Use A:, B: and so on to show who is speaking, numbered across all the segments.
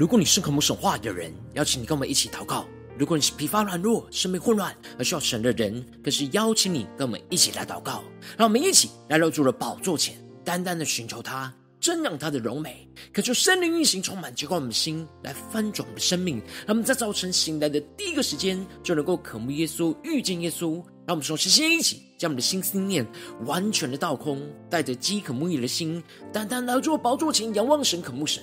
A: 如果你是渴慕神话的人，邀请你跟我们一起祷告；如果你是疲乏软弱、生命混乱而需要神的人，更是邀请你跟我们一起来祷告。让我们一起来到主的宝座前，单单的寻求他，瞻仰他的荣美，渴求圣灵运行充满，浇灌我们的心，来翻转我们的生命。让我们在早晨醒来的第一个时间，就能够渴慕耶稣、遇见耶稣。让我们说，先一起将我们的心思念完全的倒空，带着饥渴慕义的心，单单来到宝座前，仰望神、渴慕神。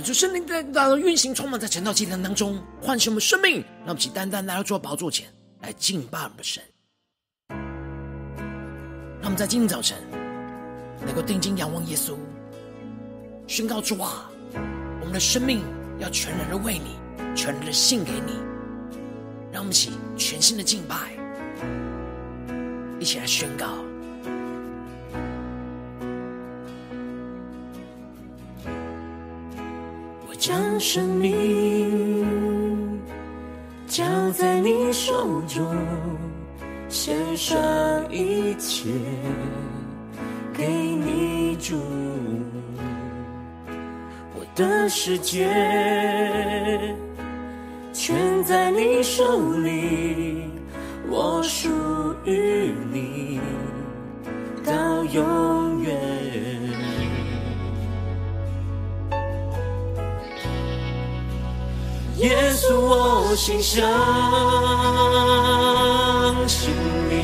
A: 感受圣灵在大的运行，充满在晨祷祭坛当中，唤醒我们生命，让我们起单单来到主的宝座前来敬拜我们的神。让我们在今天早晨能够定睛仰望耶稣，宣告主啊，我们的生命要全然的为你，全然的献给你。让我们起全新的敬拜，一起来宣告。
B: 将生命交在你手中，献上一切给你主。我的世界全在你手里，我属于你到永耶稣，我心相信你；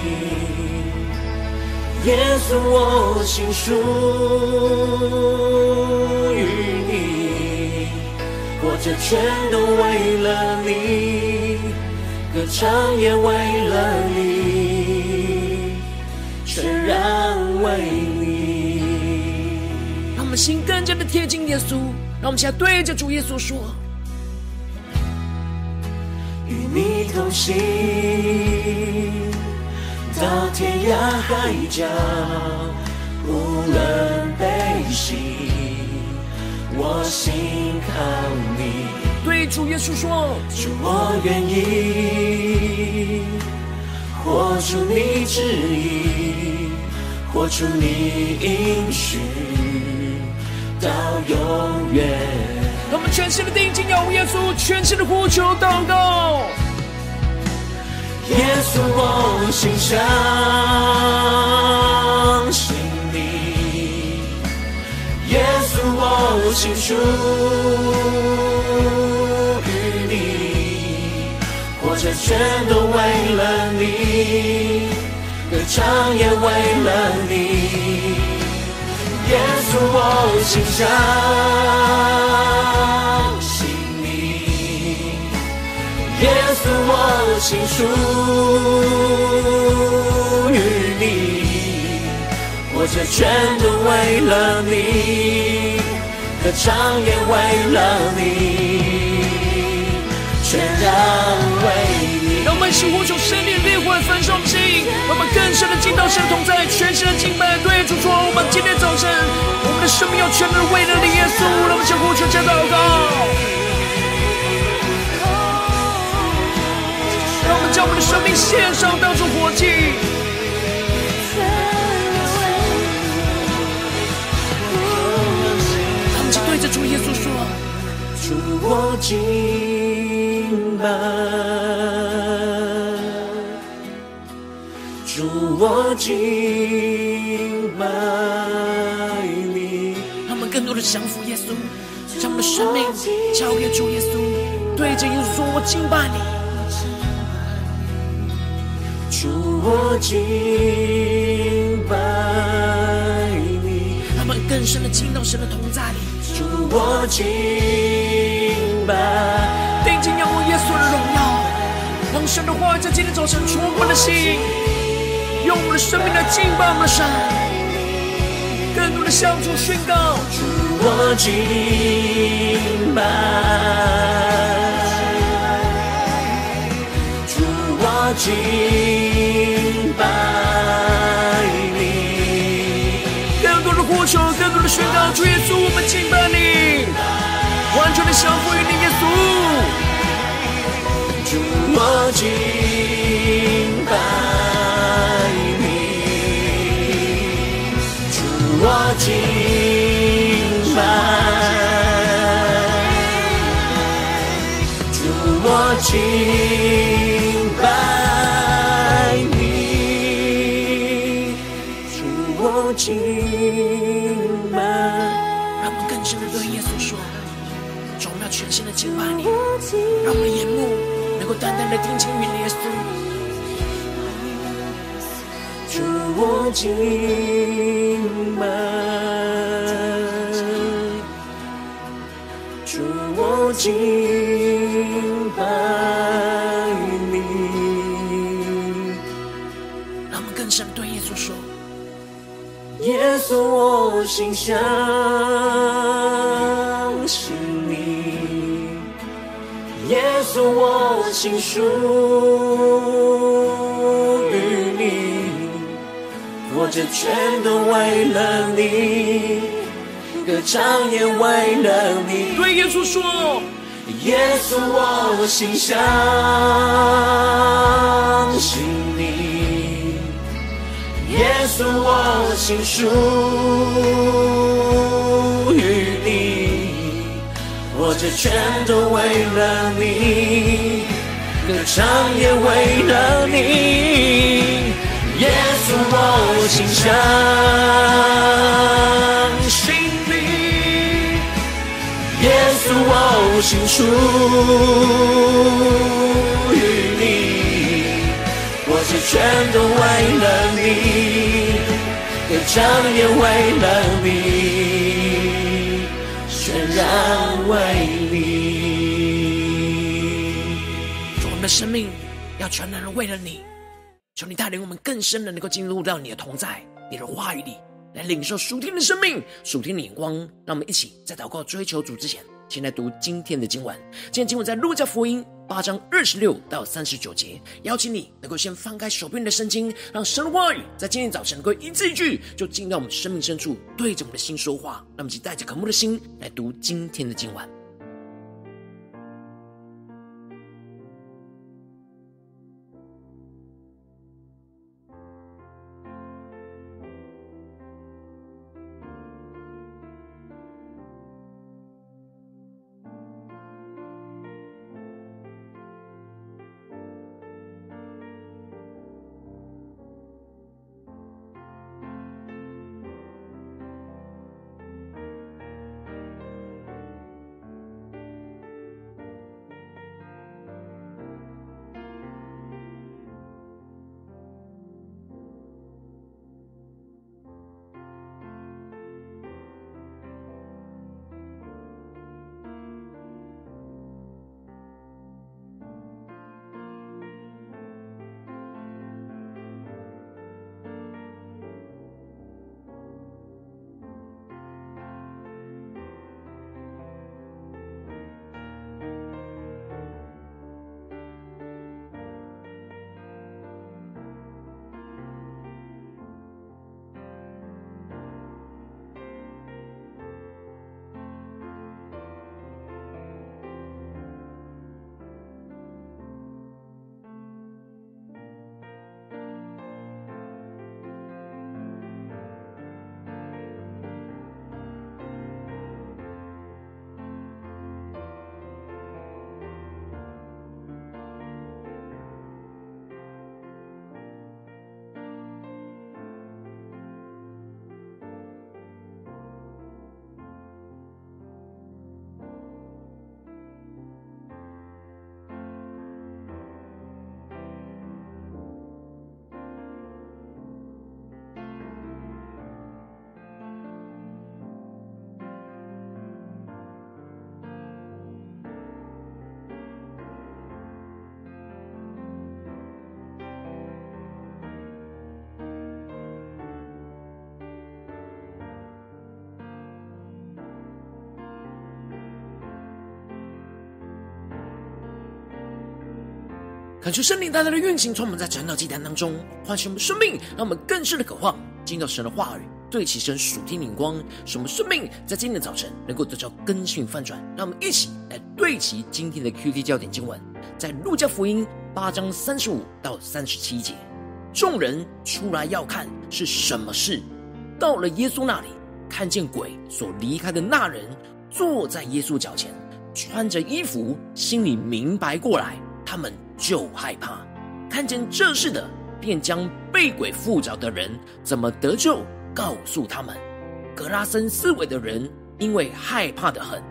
B: 耶稣，我心属于你。活着全都为了你，歌唱也为了你，全然为你。
A: 让我们心更加的贴近耶稣，让我们现在对着主耶稣
B: 说。你同行，到天涯海角，无论悲喜，我心靠你。
A: 对主耶稣说，
B: 主我愿意活出你旨意，活出你应许，到永远。
A: 让我们全心的定睛仰望耶稣，全心的呼求祷告。
B: 耶稣，我心相信你；耶稣，我心属于你。活着全都为了你，歌唱也为了你。耶稣，我心相信你；耶稣，我心属于你。我这全都为了你，歌唱也为了你，全然为你。
A: 让我们一起呼求圣灵烈火焚烧，我们更深的进到神同在，全新的敬拜，对主说：我们今天早晨，我们的生命要全然为了你，耶稣，让我们向呼求，加祷告。让我们将我们的生命献上，当作活祭。让我们对着主耶稣说：“
B: 主我敬拜，我敬拜你。”
A: 让我们更多的降服耶稣，将我们的生命交给主耶稣，对着耶稣说：“我敬拜你。”
B: 主我敬拜你，
A: 他们更深的进到神的同在里。
B: 主我敬拜，
A: 定睛仰望耶稣的荣耀，让神的话语在今天早晨触摸我的心，用我们的生命来敬拜我们的神，更多的向主宣告。
B: 主我敬拜。敬拜你，
A: 更多的呼求，更多的宣告，主耶稣，我们敬拜你，完全的降服于你，耶稣。
B: 主我敬敬拜，主我敬拜。敬拜，
A: 让我们更深的对耶稣说：“主，我们要全心的敬拜你，让我们的眼目能够单单的定睛于耶
B: 稣。”我敬拜，主我敬拜你，
A: 让我们更深对耶稣说。
B: 耶稣，我心相信你；耶稣，我心属。活着全都为了你，歌唱也为了你。
A: 对耶稣说：
B: 耶稣，我心相信你。耶稣，我心属于你，活着全都为了你，歌唱也为了你。耶稣，我心相信你，耶稣，我心属于你，活着全都为了你。歌唱也为了你，全然为你。
A: 主，我们的生命要全然的为了你，求你带领我们更深的能够进入到你的同在、你的话语里，来领受属天的生命、属天的眼光。让我们一起在祷告追求主之前，先来读今天的经文。今天经文在路加福音八章二十六到三十九节，邀请你能够先翻开手边的圣经，让神的话语在今天早晨能够一字一句就进到我们生命深处，对着我们的心说话。让我们一起带着渴慕的心来读今天的经文。感谢圣灵带来的运行，从我们在晨祷祭坛当中唤醒我们生命，让我们更深的渴望进到神的话语，对齐神属天灵光，使我们生命在今天的早晨能够得到更新翻转。让我们一起来对齐今天的 QT 焦点经文，在路加福音八章三十五到三十七节。众人出来要看是什么事，到了耶稣那里，看见鬼所离开的那人坐在耶稣脚前，穿着衣服，心里明白过来，他们。就害怕，看见这事的，便将被鬼附着的人怎么得救，告诉他们。格拉森四围的人因为害怕的很，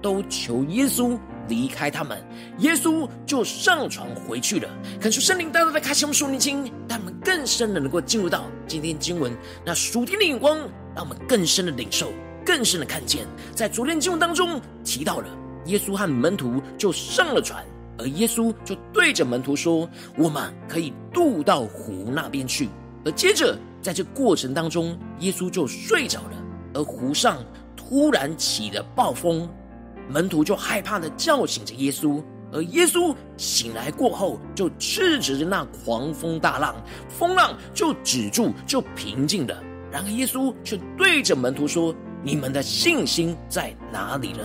A: 都求耶稣离开他们。耶稣就上船回去了。恳求圣灵大大的开启我们属灵经，让我们更深的能够进入到今天经文那属天的眼光，让我们更深的领受，更深的看见。在昨天经文当中提到了，耶稣和门徒就上了船。而耶稣就对着门徒说：“我们可以渡到湖那边去。”而接着，在这过程当中，耶稣就睡着了。而湖上突然起了暴风，门徒就害怕的叫醒着耶稣。而耶稣醒来过后，就斥责着那狂风大浪，风浪就止住，就平静了。然而耶稣却对着门徒说：“你们的信心在哪里呢？”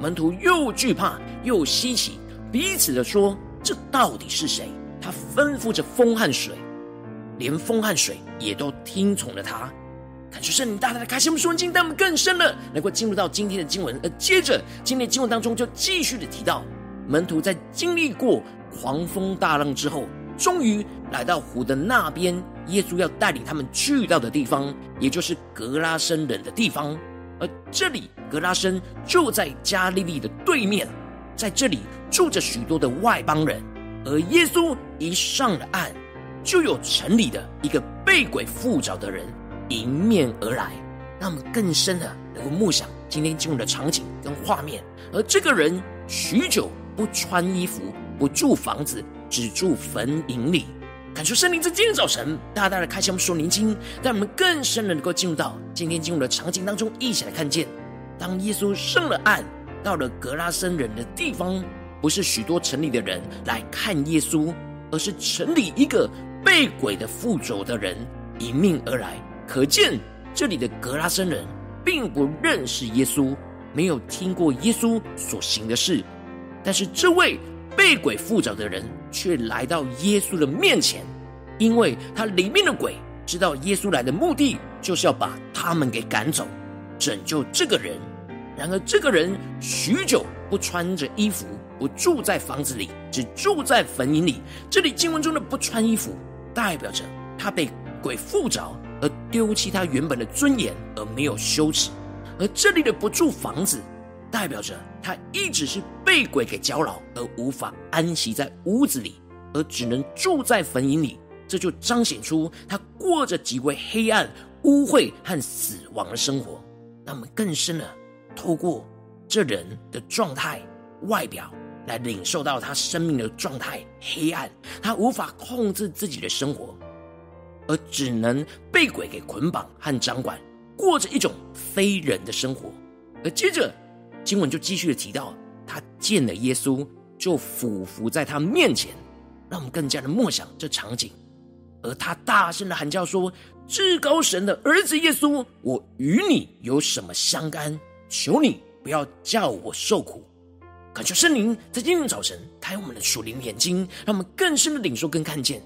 A: 门徒又惧怕又稀奇。彼此的说：“这到底是谁？”他吩咐着风和水，连风和水也都听从了他。感谢圣灵大大的开启我们属灵经，带我们更深了，能够进入到今天的经文。而接着，今天的经文当中就继续的提到，门徒在经历过狂风大浪之后，终于来到湖的那边。耶稣要带领他们去到的地方，也就是格拉森人的地方。而这里，格拉森就在加利利的对面。在这里住着许多的外邦人，而耶稣一上了岸，就有城里的一个被鬼附着的人迎面而来，让我们更深的能够默想今天进入的场景跟画面。而这个人许久不穿衣服，不住房子，只住坟塋里。感受圣灵在今天早晨大大的开箱说灵经，让我们更深的能够进入到今天进入的场景当中，一起来看见，当耶稣上了岸。到了格拉森人的地方，不是许多城里的人来看耶稣，而是城里一个被鬼的附着的人迎面而来。可见这里的格拉森人并不认识耶稣，没有听过耶稣所行的事。但是这位被鬼附着的人却来到耶稣的面前，因为他里面的鬼知道耶稣来的目的就是要把他们给赶走，拯救这个人。然而，这个人许久不穿着衣服，不住在房子里，只住在坟茔里。这里经文中的“不穿衣服”，代表着他被鬼附着，而丢弃他原本的尊严，而没有羞耻；而这里的“不住房子”，代表着他一直是被鬼给搅扰，而无法安息在屋子里，而只能住在坟茔里。这就彰显出他过着极为黑暗、污秽和死亡的生活。那么更深的。透过这人的状态、外表来领受到他生命的状态黑暗，他无法控制自己的生活，而只能被鬼给捆绑和掌管，过着一种非人的生活。而接着经文就继续的提到，他见了耶稣，就俯伏在他面前，让我们更加的默想这场景。而他大声的喊叫说：“至高神的儿子耶稣，我与你有什么相干？”求你不要叫我受苦，恳求圣灵在今天早晨开我们的属灵眼睛，让我们更深的领受跟看见，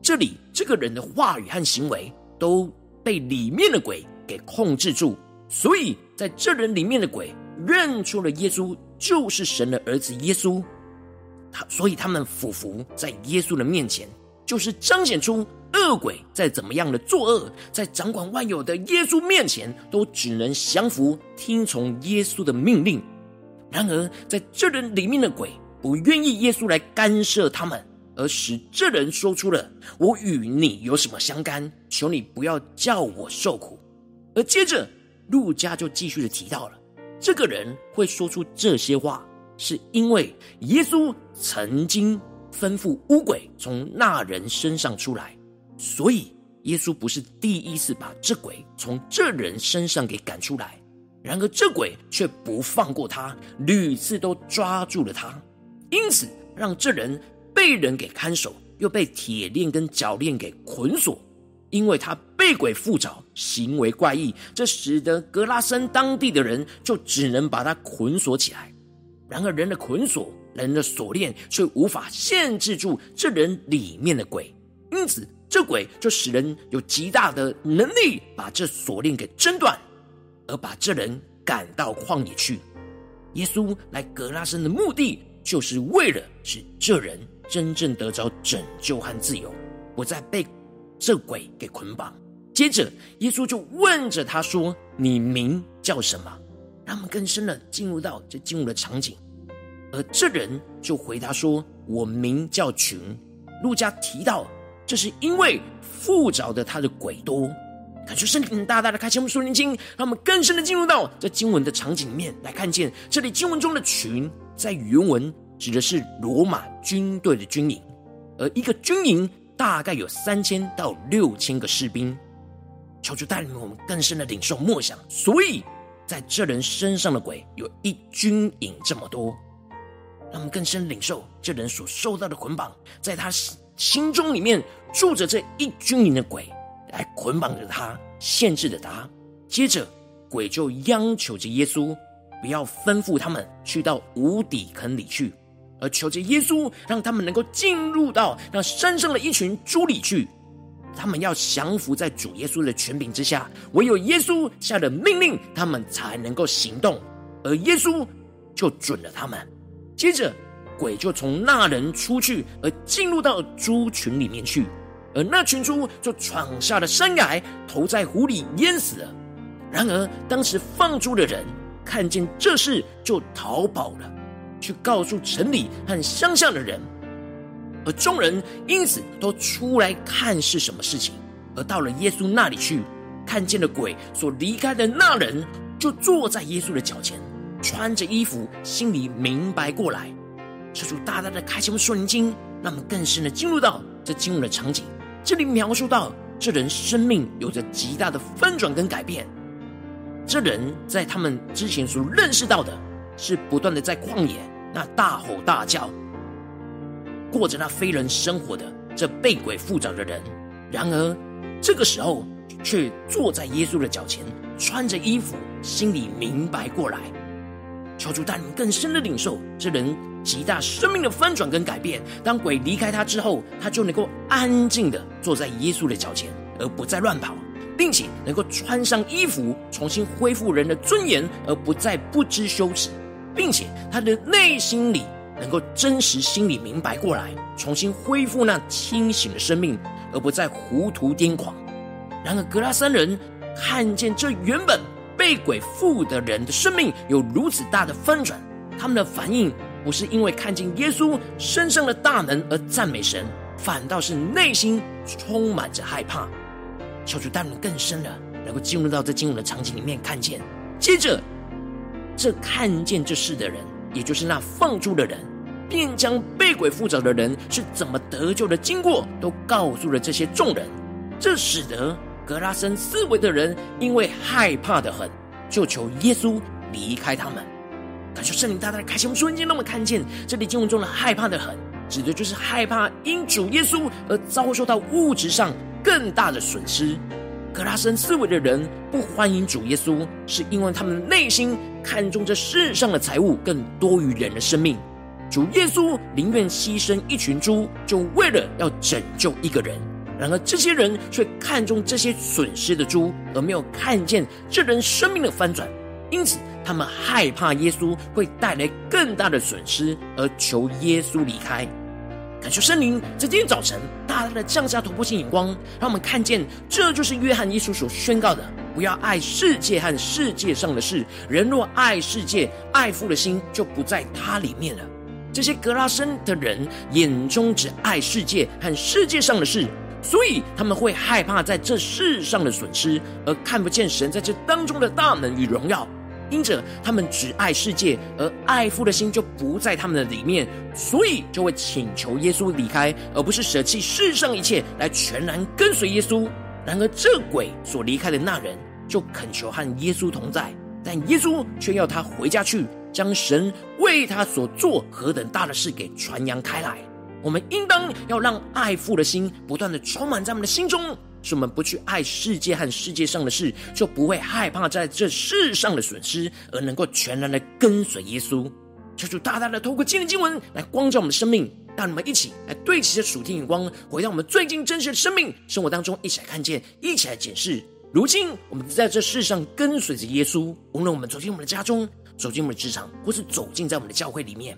A: 这里这个人的话语和行为都被里面的鬼给控制住，所以在这人里面的鬼认出了耶稣就是神的儿子耶稣，他所以他们俯伏在耶稣的面前，就是彰显出。恶鬼在怎么样的作恶，在掌管万有的耶稣面前，都只能降服、听从耶稣的命令。然而，在这人里面的鬼不愿意耶稣来干涉他们，而使这人说出了“我与你有什么相干？求你不要叫我受苦。”而接着，路加就继续的提到了，这个人会说出这些话，是因为耶稣曾经吩咐污鬼从那人身上出来。所以，耶稣不是第一次把这鬼从这人身上给赶出来，然而这鬼却不放过他，屡次都抓住了他，因此让这人被人给看守，又被铁链跟脚链给捆锁，因为他被鬼附着，行为怪异，这使得格拉森当地的人就只能把他捆锁起来。然而，人的捆锁、人的锁链却无法限制住这人里面的鬼，因此这鬼就使人有极大的能力把这锁链给挣断，而把这人赶到旷野去。耶稣来格拉森的目的，就是为了使这人真正得着拯救和自由，不再被这鬼给捆绑。接着，耶稣就问着他说：“你名叫什么？”他们更深的进入到这进入的场景。而这人就回答说：“我名叫群。”路加提到，这是因为附着的他的鬼多。感谢圣灵大大的开启我们属灵经，让我们更深的进入到这经文的场景里面来看见，这里经文中的群，在原文指的是罗马军队的军营，而一个军营大概有三千到六千个士兵。求主带领我们更深的领受默想，所以在这人身上的鬼有一军营这么多，让我们更深领受这人所受到的捆绑，在他心中里面住着这一军营的鬼。来捆绑着他，限制着他。接着，鬼就央求着耶稣，不要吩咐他们去到无底坑里去，而求着耶稣让他们能够进入到那山上的一群猪里去。他们要降服在主耶稣的权柄之下，唯有耶稣下的命令，他们才能够行动。而耶稣就准了他们。接着，鬼就从那人出去，而进入到猪群里面去。而那群猪就闯下了山崖，投在湖里淹死了。然而，当时放猪的人看见这事，就逃跑了，去告诉城里和乡下的人。而众人因此都出来看是什么事情。而到了耶稣那里去，看见了鬼所离开的那人，就坐在耶稣的脚前，穿着衣服，心里明白过来。这就大大的开启我们属灵经，让我们更深的进入到这经文的场景。这里描述到，这人生命有着极大的翻转跟改变。这人在他们之前所认识到的，是不断的在旷野那大吼大叫，过着那非人生活的这被鬼附着的人。然而这个时候，却坐在耶稣的脚前，穿着衣服，心里明白过来。求主带领更深的领受这人。极大生命的翻转跟改变。当鬼离开他之后，他就能够安静的坐在耶稣的脚前，而不再乱跑，并且能够穿上衣服，重新恢复人的尊严，而不再不知羞耻，并且他的内心里能够真实心里明白过来，重新恢复那清醒的生命，而不再糊涂癫狂。然而，格拉森人看见这原本被鬼附的人的生命有如此大的翻转，他们的反应。不是因为看见耶稣身上的大能而赞美神，反倒是内心充满着害怕。求主带领更深的，能够进入到这经文的场景里面看见。接着，这看见这事的人，也就是那放猪的人，便将被鬼附着的人是怎么得救的经过，都告诉了这些众人。这使得格拉森四围的人因为害怕的很，就求耶稣离开他们。感谢圣灵大大的开启，我们瞬间让我们看见这里经文中的害怕的很，指的就是害怕因主耶稣而遭受到物质上更大的损失。革拉森思维的人不欢迎主耶稣，是因为他们内心看重这世上的财物更多于人的生命。主耶稣宁愿牺牲一群猪，就为了要拯救一个人。然而这些人却看重这些损失的猪，而没有看见这人生命的翻转。因此，他们害怕耶稣会带来更大的损失，而求耶稣离开。感谢圣灵在今天早晨大大的降下突破性眼光，让我们看见，这就是约翰一书所宣告的：不要爱世界和世界上的事。人若爱世界，爱父的心就不在他里面了。这些格拉森的人眼中只爱世界和世界上的事，所以他们会害怕在这世上的损失，而看不见神在这当中的大能与荣耀。因着他们只爱世界，而爱父的心就不在他们的里面，所以就会请求耶稣离开，而不是舍弃世上一切来全然跟随耶稣。然而，这鬼所离开的那人就恳求和耶稣同在，但耶稣却要他回家去，将神为他所做何等大的事给传扬开来。我们应当要让爱父的心不断的充满在我们的心中，使我们不去爱世界和世界上的事，就不会害怕在这世上的损失，而能够全然的跟随耶稣。求主大大的透过今天经文来光照我们的生命，让我们一起来对齐着属天眼光，回到我们最近真实的生命生活当中，一起来看见，一起来检视。如今我们在这世上跟随着耶稣，无论我们走进我们的家中，走进我们的职场，或是走进在我们的教会里面。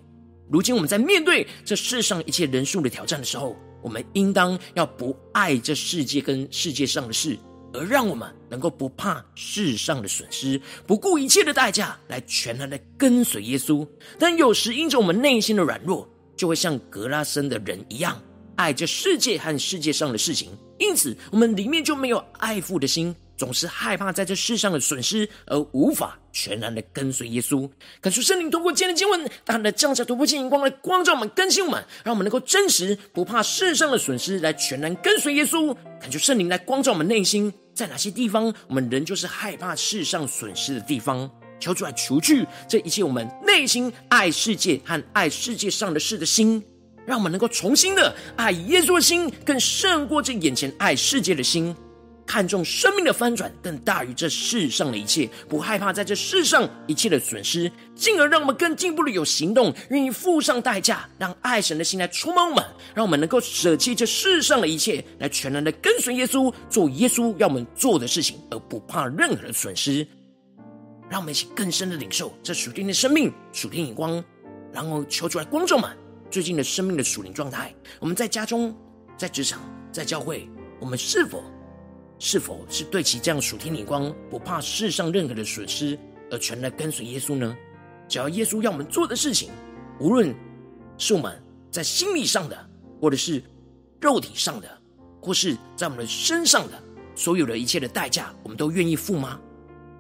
A: 如今我们在面对这世上一切人数的挑战的时候，我们应当要不爱这世界跟世界上的事，而让我们能够不怕世上的损失，不顾一切的代价来全然的跟随耶稣。但有时因着我们内心的软弱，就会像格拉森的人一样，爱这世界和世界上的事情，因此我们里面就没有爱父的心。总是害怕在这世上的损失，而无法全然的跟随耶稣。感受圣灵通过今天的经文，大胆的降下突破性眼光来光照我们、更新我们，让我们能够真实不怕世上的损失，来全然跟随耶稣。感受圣灵来光照我们内心，在哪些地方我们仍旧是害怕世上损失的地方，求主来除去这一切我们内心爱世界和爱世界上的事的心，让我们能够重新的爱耶稣的心，更胜过这眼前爱世界的心。看重生命的翻转，更大于这世上的一切，不害怕在这世上一切的损失，进而让我们更进一步的有行动，愿意付上代价，让爱神的心来触摸我们，让我们能够舍弃这世上的一切，来全然的跟随耶稣，做耶稣要我们做的事情，而不怕任何的损失。让我们一起更深的领受这属天的生命、属天眼光，然后求主来光照们最近的生命的属灵状态。我们在家中、在职场、在教会，我们是否？是否是对其这样属天眼光，不怕世上任何的损失，而全然跟随耶稣呢？只要耶稣要我们做的事情，无论是我们在心理上的，或者是肉体上的，或是在我们的身上的，所有的一切的代价，我们都愿意付吗？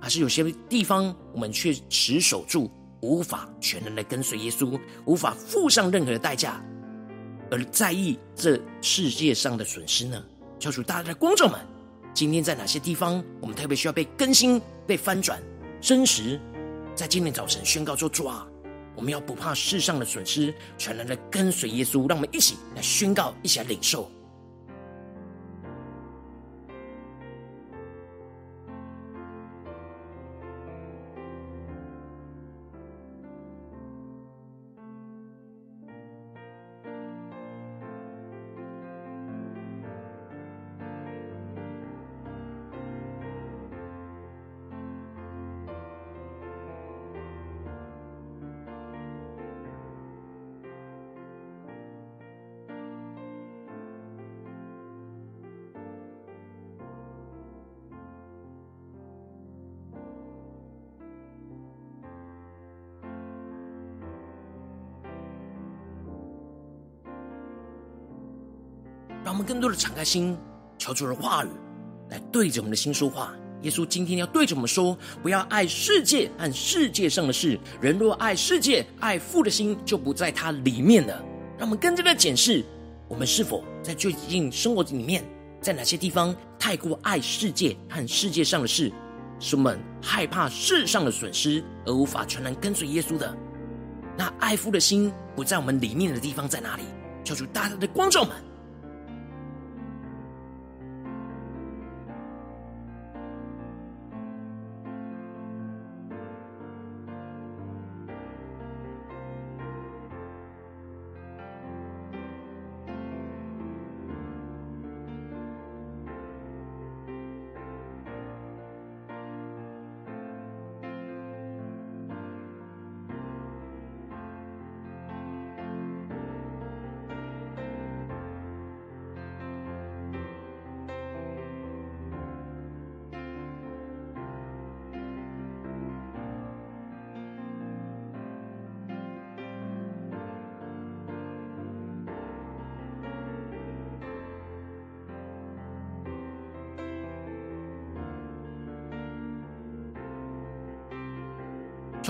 A: 还是有些地方我们却持守住，无法全然的跟随耶稣，无法付上任何的代价，而在意这世界上的损失呢？教主大家的观众们。今天在哪些地方，我们特别需要被更新、被翻转、真实？在今天早晨宣告说：“主啊，我们要不怕世上的损失，全然的跟随耶稣。”让我们一起来宣告，一起来领受。更多的敞开心，求主的话语来对着我们的心说话。耶稣今天要对着我们说：不要爱世界和世界上的事。人若爱世界，爱父的心就不在他里面了。让我们更加的检视，我们是否在最近生活里面，在哪些地方太过爱世界和世界上的事，使我们害怕世上的损失，而无法全然跟随耶稣的。那爱父的心不在我们里面的地方在哪里？求主大大的光照们。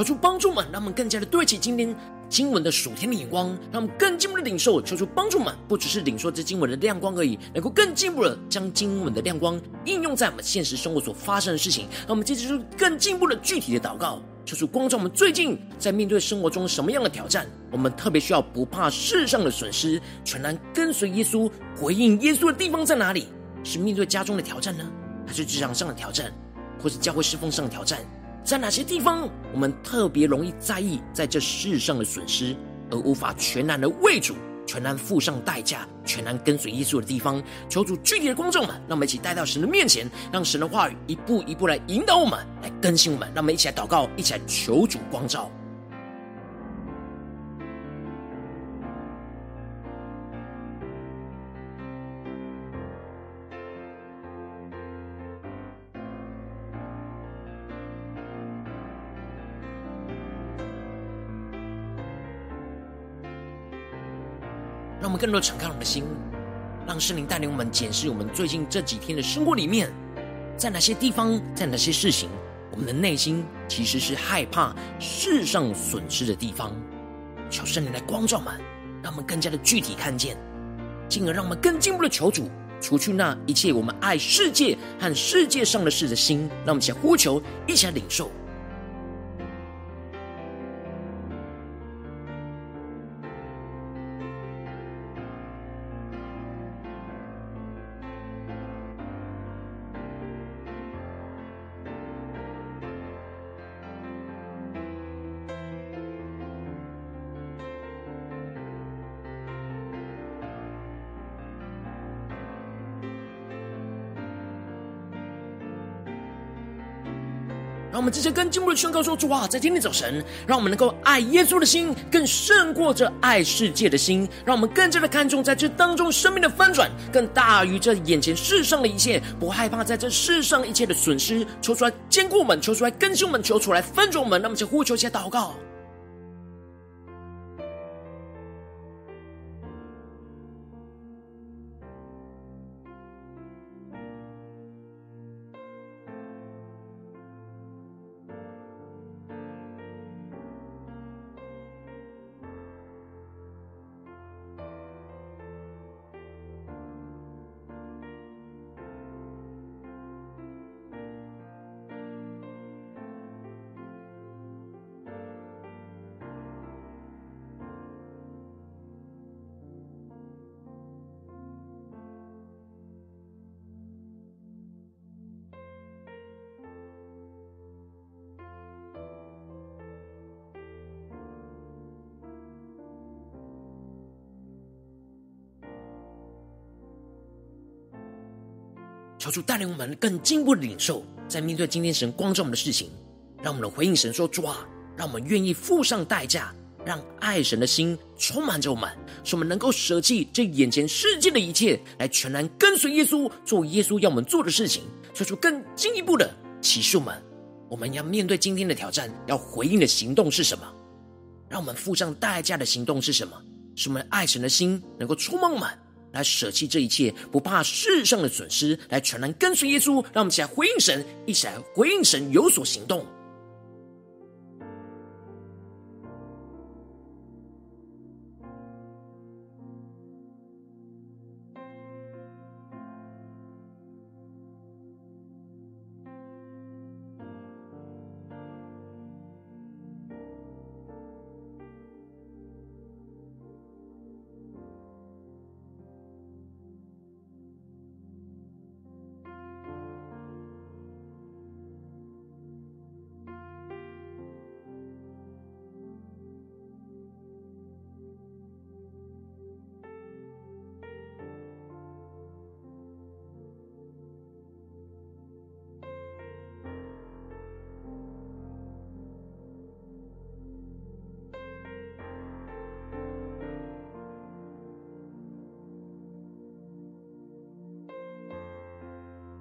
A: 求主帮助们，让我们更加的对齐今天经文的属天的眼光，让我们更进一步的领受。求主帮助们，不只是领受这经文的亮光而已，能够更进一步的将经文的亮光应用在我们现实生活所发生的事情。让我们接着就更进一步的具体的祷告，求主光照我们最近在面对生活中什么样的挑战，我们特别需要不怕世上的损失，全然跟随耶稣，回应耶稣的地方在哪里？是面对家中的挑战呢，还是职场上的挑战，或是教会侍奉上的挑战？在哪些地方，我们特别容易在意在这世上的损失，而无法全然的为主、全然付上代价、全然跟随耶稣的地方？求主具体的光照们，让我们一起带到神的面前，让神的话语一步一步来引导我们，来更新我们。让我们一起来祷告，一起来求主光照。我们更多敞开我们的心，让圣灵带领我们检视我们最近这几天的生活里面，在哪些地方，在哪些事情，我们的内心其实是害怕世上损失的地方。求圣灵来光照我们，让我们更加的具体看见，进而让我们更进一步的求主，除去那一切我们爱世界和世界上的事的心。让我们一起呼求，一起来领受。让我们直接跟进步的宣告说：主啊，在今天早晨，让我们能够爱耶稣的心，更胜过这爱世界的心。让我们更加的看重在这当中生命的翻转，更大于这眼前世上的一切，不害怕在这世上一切的损失。求出来坚固我们，求出来更新我们，求出来翻转我们。那么，就呼求，且祷告。求主带领我们更进一步的领受，在面对今天神光照我们的事情，让我们的回应神说：“主啊，让我们愿意付上代价，让爱神的心充满着我们，使我们能够舍弃这眼前世界的一切，来全然跟随耶稣，做耶稣要我们做的事情。”求主更进一步的启示我们，我们要面对今天的挑战，要回应的行动是什么？让我们付上代价的行动是什么？使我们爱神的心能够充满我们。来舍弃这一切，不怕世上的损失，来全然跟随耶稣。让我们一起来回应神，一起来回应神，有所行动。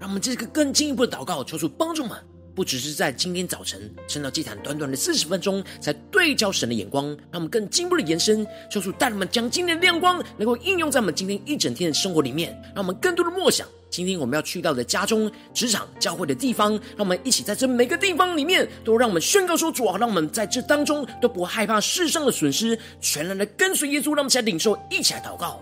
A: 让我们这个更进一步的祷告，求主帮助我们，不只是在今天早晨升到祭坛短短的四十分钟，才对焦神的眼光，让我们更进一步的延伸，求主带我们将今天的亮光能够应用在我们今天一整天的生活里面，让我们更多的默想今天我们要去到的家中、职场、教会的地方，让我们一起在这每个地方里面，都让我们宣告说：主啊，让我们在这当中都不害怕世上的损失，全然的跟随耶稣。让我们一起来领受，一起来祷告。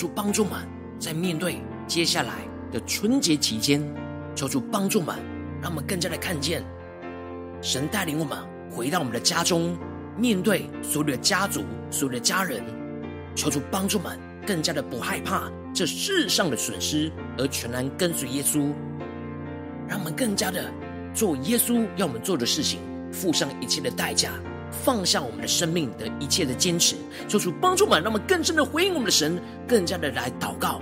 A: 主帮助们，在面对接下来的春节期间，求主帮助们，让我们更加的看见神带领我们回到我们的家中，面对所有的家族、所有的家人。求主帮助们，更加的不害怕这世上的损失，而全然跟随耶稣，让我们更加的做耶稣要我们做的事情，付上一切的代价。放下我们的生命的一切的坚持，做出帮助我们，让我们更深的回应我们的神，更加的来祷告。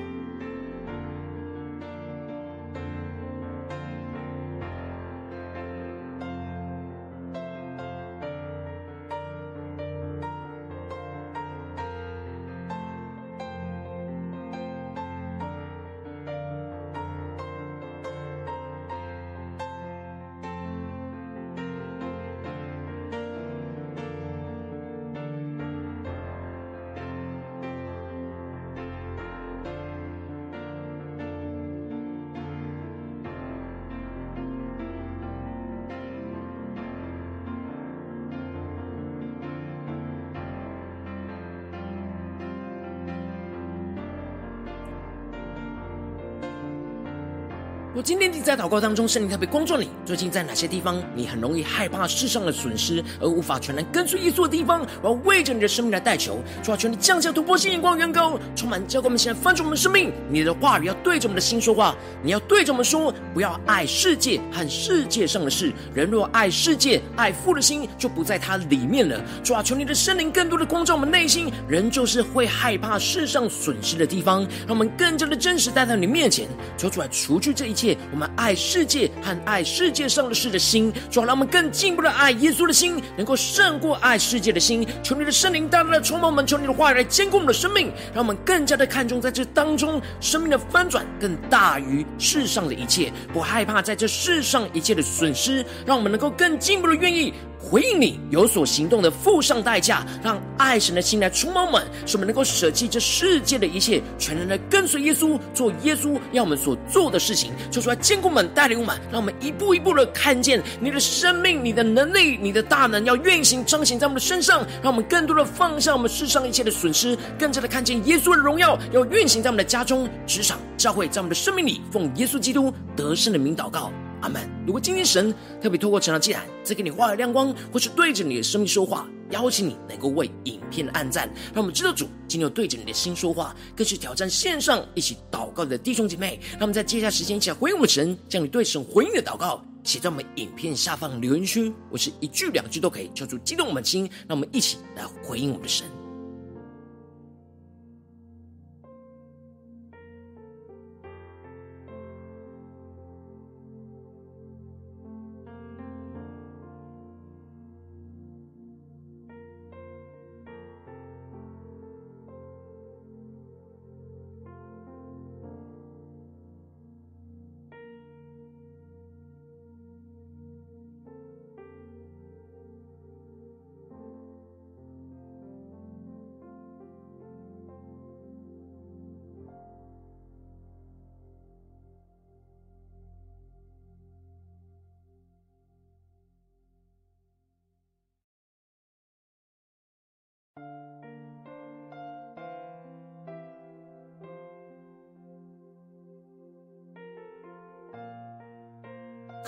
A: 我今天你在祷告当中，圣灵特别光照你。最近在哪些地方，你很容易害怕世上的损失，而无法全然跟随耶稣的地方？我要为着你的生命来代求，主啊，求你降下突破性眼光，远高，充满教灌我们，现在翻转我们的生命。你的话语要对着我们的心说话，你要对着我们说，不要爱世界和世界上的事。人若爱世界，爱父的心就不在他里面了。主啊，求你的圣灵更多的光照我们内心。人就是会害怕世上损失的地方，让我们更加的真实带到你面前，求主来除去这一切。我们爱世界和爱世界上的事的心，主要让我们更进一步的爱耶稣的心，能够胜过爱世界的心。求你的圣灵大大的充满我们，求你的话语来坚固我们的生命，让我们更加的看重在这当中生命的翻转，更大于世上的一切，不害怕在这世上一切的损失，让我们能够更进一步的愿意。回应你有所行动的，付上代价，让爱神的心来充满我们，使我们能够舍弃这世界的一切，全然的跟随耶稣，做耶稣要我们所做的事情。求主来坚固我们，带领我们，让我们一步一步的看见你的生命、你的能力、你的大能要运行彰显在我们的身上，让我们更多的放下我们世上一切的损失，更加的看见耶稣的荣耀要运行在我们的家中、职场、教会，在我们的生命里，奉耶稣基督得胜的名祷告。阿门。如果今天神特别透过成长祭坛，再给你画的亮光，或是对着你的生命说话，邀请你能够为影片按赞，让我们知道主今天有对着你的心说话，更是挑战线上一起祷告的弟兄姐妹。让我们在接下来时间一起来回应我们神，将你对神回应的祷告写在我们影片下方留言区，我是一句两句都可以，求主激动我们的心，让我们一起来回应我们的神。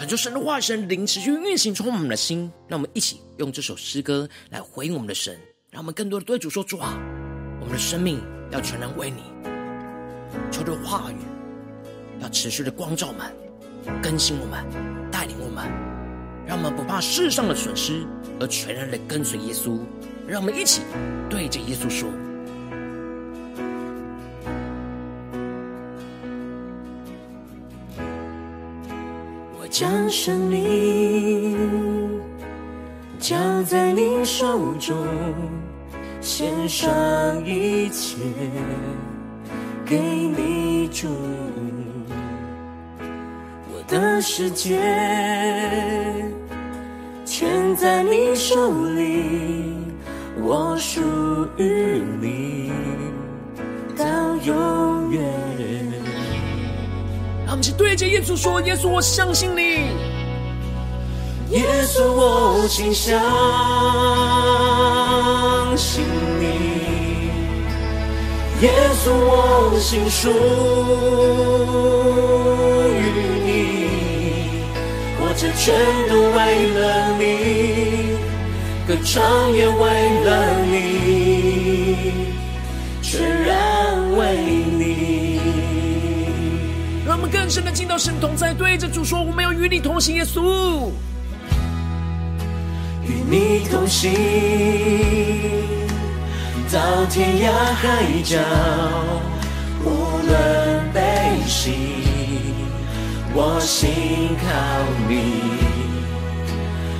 A: 恳求神的话语、神灵持续运行，充满我们的心。让我们一起用这首诗歌来回应我们的神，让我们更多的对主说：“主啊，我们的生命要全然为你。求的话语要持续的光照满、更新我们、带领我们，让我们不怕世上的损失，而全然的跟随耶稣。让我们一起对着耶稣说。”
B: 将生命交在你手中，献上一切给你主。我的世界全在你手里，我属于你到永。
A: 们一起对着耶稣说：“耶稣，我相信你。
B: 耶稣，我心相信你。耶稣，我心属于你。活着全都为了你，歌唱也为了你，全然为你。”
A: 更深的进到神同在，对着主说：“我们要与你同行。”耶稣，
B: 与你同行，到天涯海角，无论悲喜，我心靠你。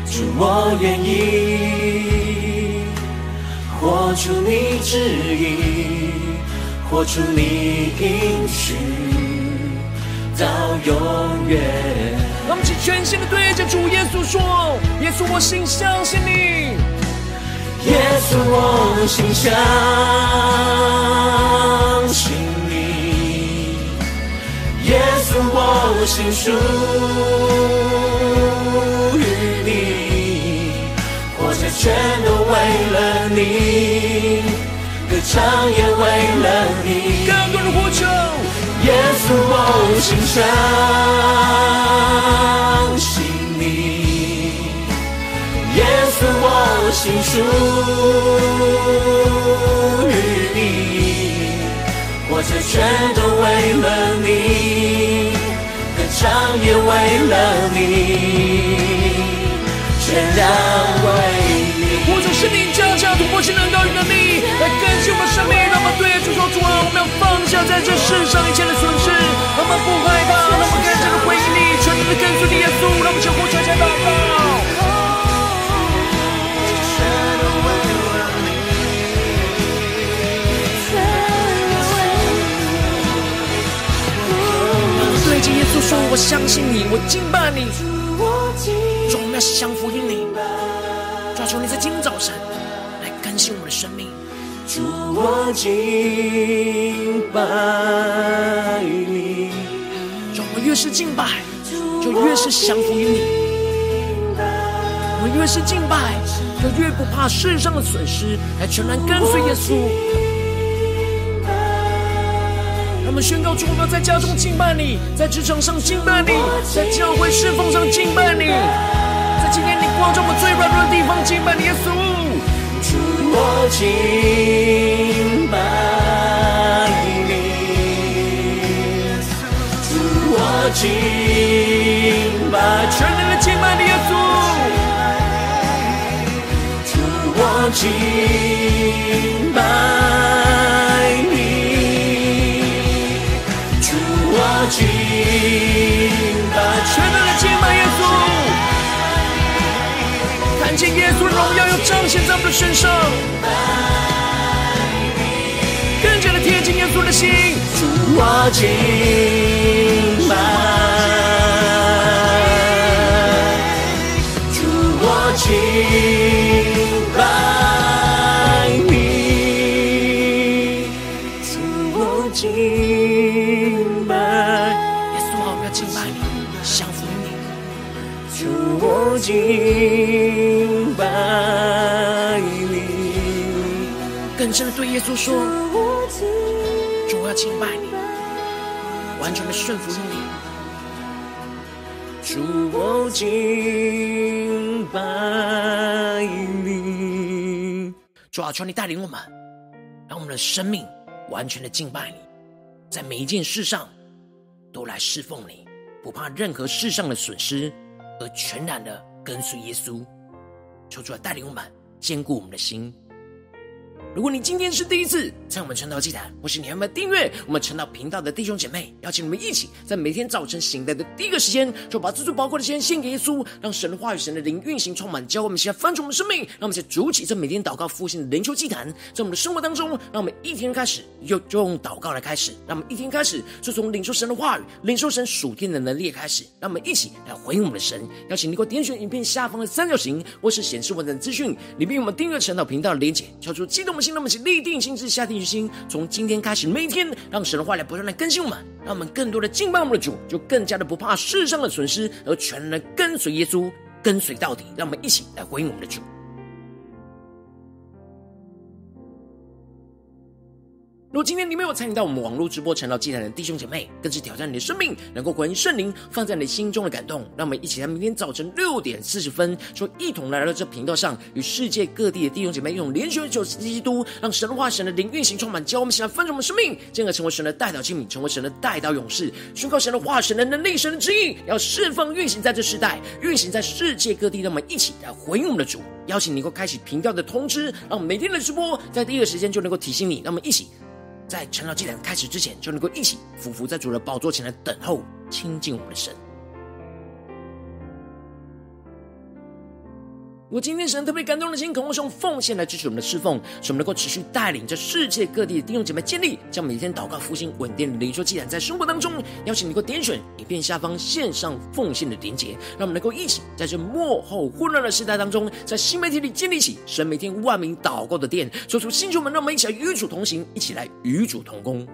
B: 主，我愿意活出你旨意，活出你应许。到永远。
A: 让我们全心的对着主耶稣说：“耶稣，我心相信你。
B: 耶稣，我心相信你。耶稣，我心属于你。活着全都为了你，歌唱也为了你。耶稣，我心相信你。耶稣，我心属于你。活着全都为了你，歌唱也为了你，全然为你。
A: 我主圣灵降下突破性能高与能力，来更新我们生命。对主说：主啊，我们要放下在这世上一切的损失，让我们不害怕，让我们更加的回应你，全然的跟随你耶稣。让我们相互传下祷告。耶稣说：我相信你，我敬拜你。主，我们要降服于你。抓住你在今早晨来更新我们的生命。
B: 主，我敬拜你。
A: 主，我越是敬拜，就越是降服于你。我越是敬拜，就越不怕世上的损失，来全然跟随耶稣。让我们宣告：主，我们要在家中敬拜你，在职场上敬拜你，在教会侍奉上敬拜你。在今天你光照我最软弱的地方，敬拜你耶
B: 稣。我敬拜你。主，我敬拜，
A: 全能的敬拜你耶稣。
B: 主，我敬
A: 的身上，更加的贴近耶稣的心。
B: 主，我敬说：主，我
A: 要敬拜你，完全的顺服于你。
B: 主，我敬拜你。
A: 主啊，求你带领我们，让我们的生命完全的敬拜你，在每一件事上都来侍奉你，不怕任何世上的损失，而全然的跟随耶稣。求主来带领我们，坚固我们的心。如果你今天是第一次在我们晨祷祭坛，或是你还没有订阅我们晨祷频道的弟兄姐妹，邀请你们一起在每天早晨醒来的第一个时间，就把这最宝贵的时间献给耶稣，让神的话语、神的灵运行充满，教我们现在翻转我们生命，让我们在主起这每天祷告复兴的灵修祭坛，在我们的生活当中，让我们一天开始就就用祷告来开始，让我们一天开始就从领受神的话语、领受神属天的能力开始，让我们一起来回应我们的神。邀请你给我点选影片下方的三角形，或是显示文字资讯里面有我们订阅晨祷频道的连结，敲出激动的心，让我们一起立定心志，下定决心，从今天开始，每天让神的话来不断的更新我们，让我们更多的敬拜我们的主，就更加的不怕世上的损失，而全然的跟随耶稣，跟随到底。让我们一起来回应我们的主。如果今天你没有参与到我们网络直播晨祷祭坛的弟兄姐妹，更是挑战你的生命，能够回应圣灵放在你心中的感动。让我们一起在明天早晨六点四十分，说一同来到这频道上，与世界各地的弟兄姐妹用连续九十基督，让神话、神的灵运行充满，教我们起来翻转我们生命，进而成为神的代祷器皿，成为神的代祷勇士，宣告神的话、神的能力、神的旨意，要释放运行在这世代，运行在世界各地。让我们一起来回应我们的主，邀请你能够开启频道的通知，让我们每天的直播在第一个时间就能够提醒你。让我们一起。在晨祷祭坛开始之前，就能够一起俯伏在主的宝座前来等候亲近我们的神。我今天神特别感动的心，渴望用奉献来支持我们的侍奉，使我们能够持续带领着世界各地的弟兄姐妹建立，将每天祷告复兴稳定的灵修祭坛，在生活当中，邀请你能够点选影片下方线上奉献的连结，让我们能够一起在这幕后混乱的时代当中，在新媒体里建立起神每天万名祷告的殿，说出新球门，让我们一起来与主同行，一起来与主同工。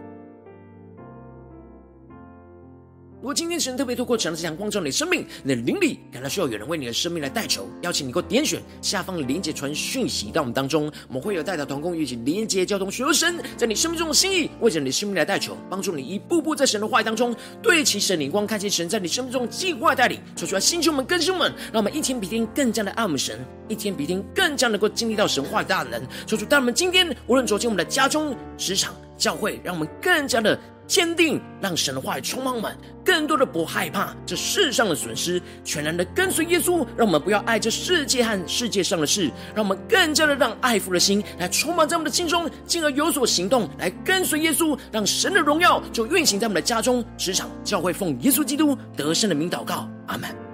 A: 如果今天神特别透过这样的这光照你的生命，你的灵里感到需要有人为你的生命来代求，邀请你给我点选下方的连结传讯息到我们当中，我们会有代表同工，一起连接交通，寻求神。在你生命中的心意，为着你的生命来代求，帮助你一步步在神。的话语当中对齐神。灵光，看见神。在你生命中计划带领，说出来星球们更新们，让我们一天比一天更加的爱我们神，一天比一天更加能够经历到神。话的大能，说出当我们今天无论走进我们的家中、职场、教会，让我们更加的。坚定，让神的话语充满我们，更多的不害怕这世上的损失，全然的跟随耶稣。让我们不要爱这世界和世界上的事，让我们更加的让爱父的心来充满在我们的心中，进而有所行动，来跟随耶稣，让神的荣耀就运行在我们的家中、职场、教会，奉耶稣基督得胜的名祷告，阿门。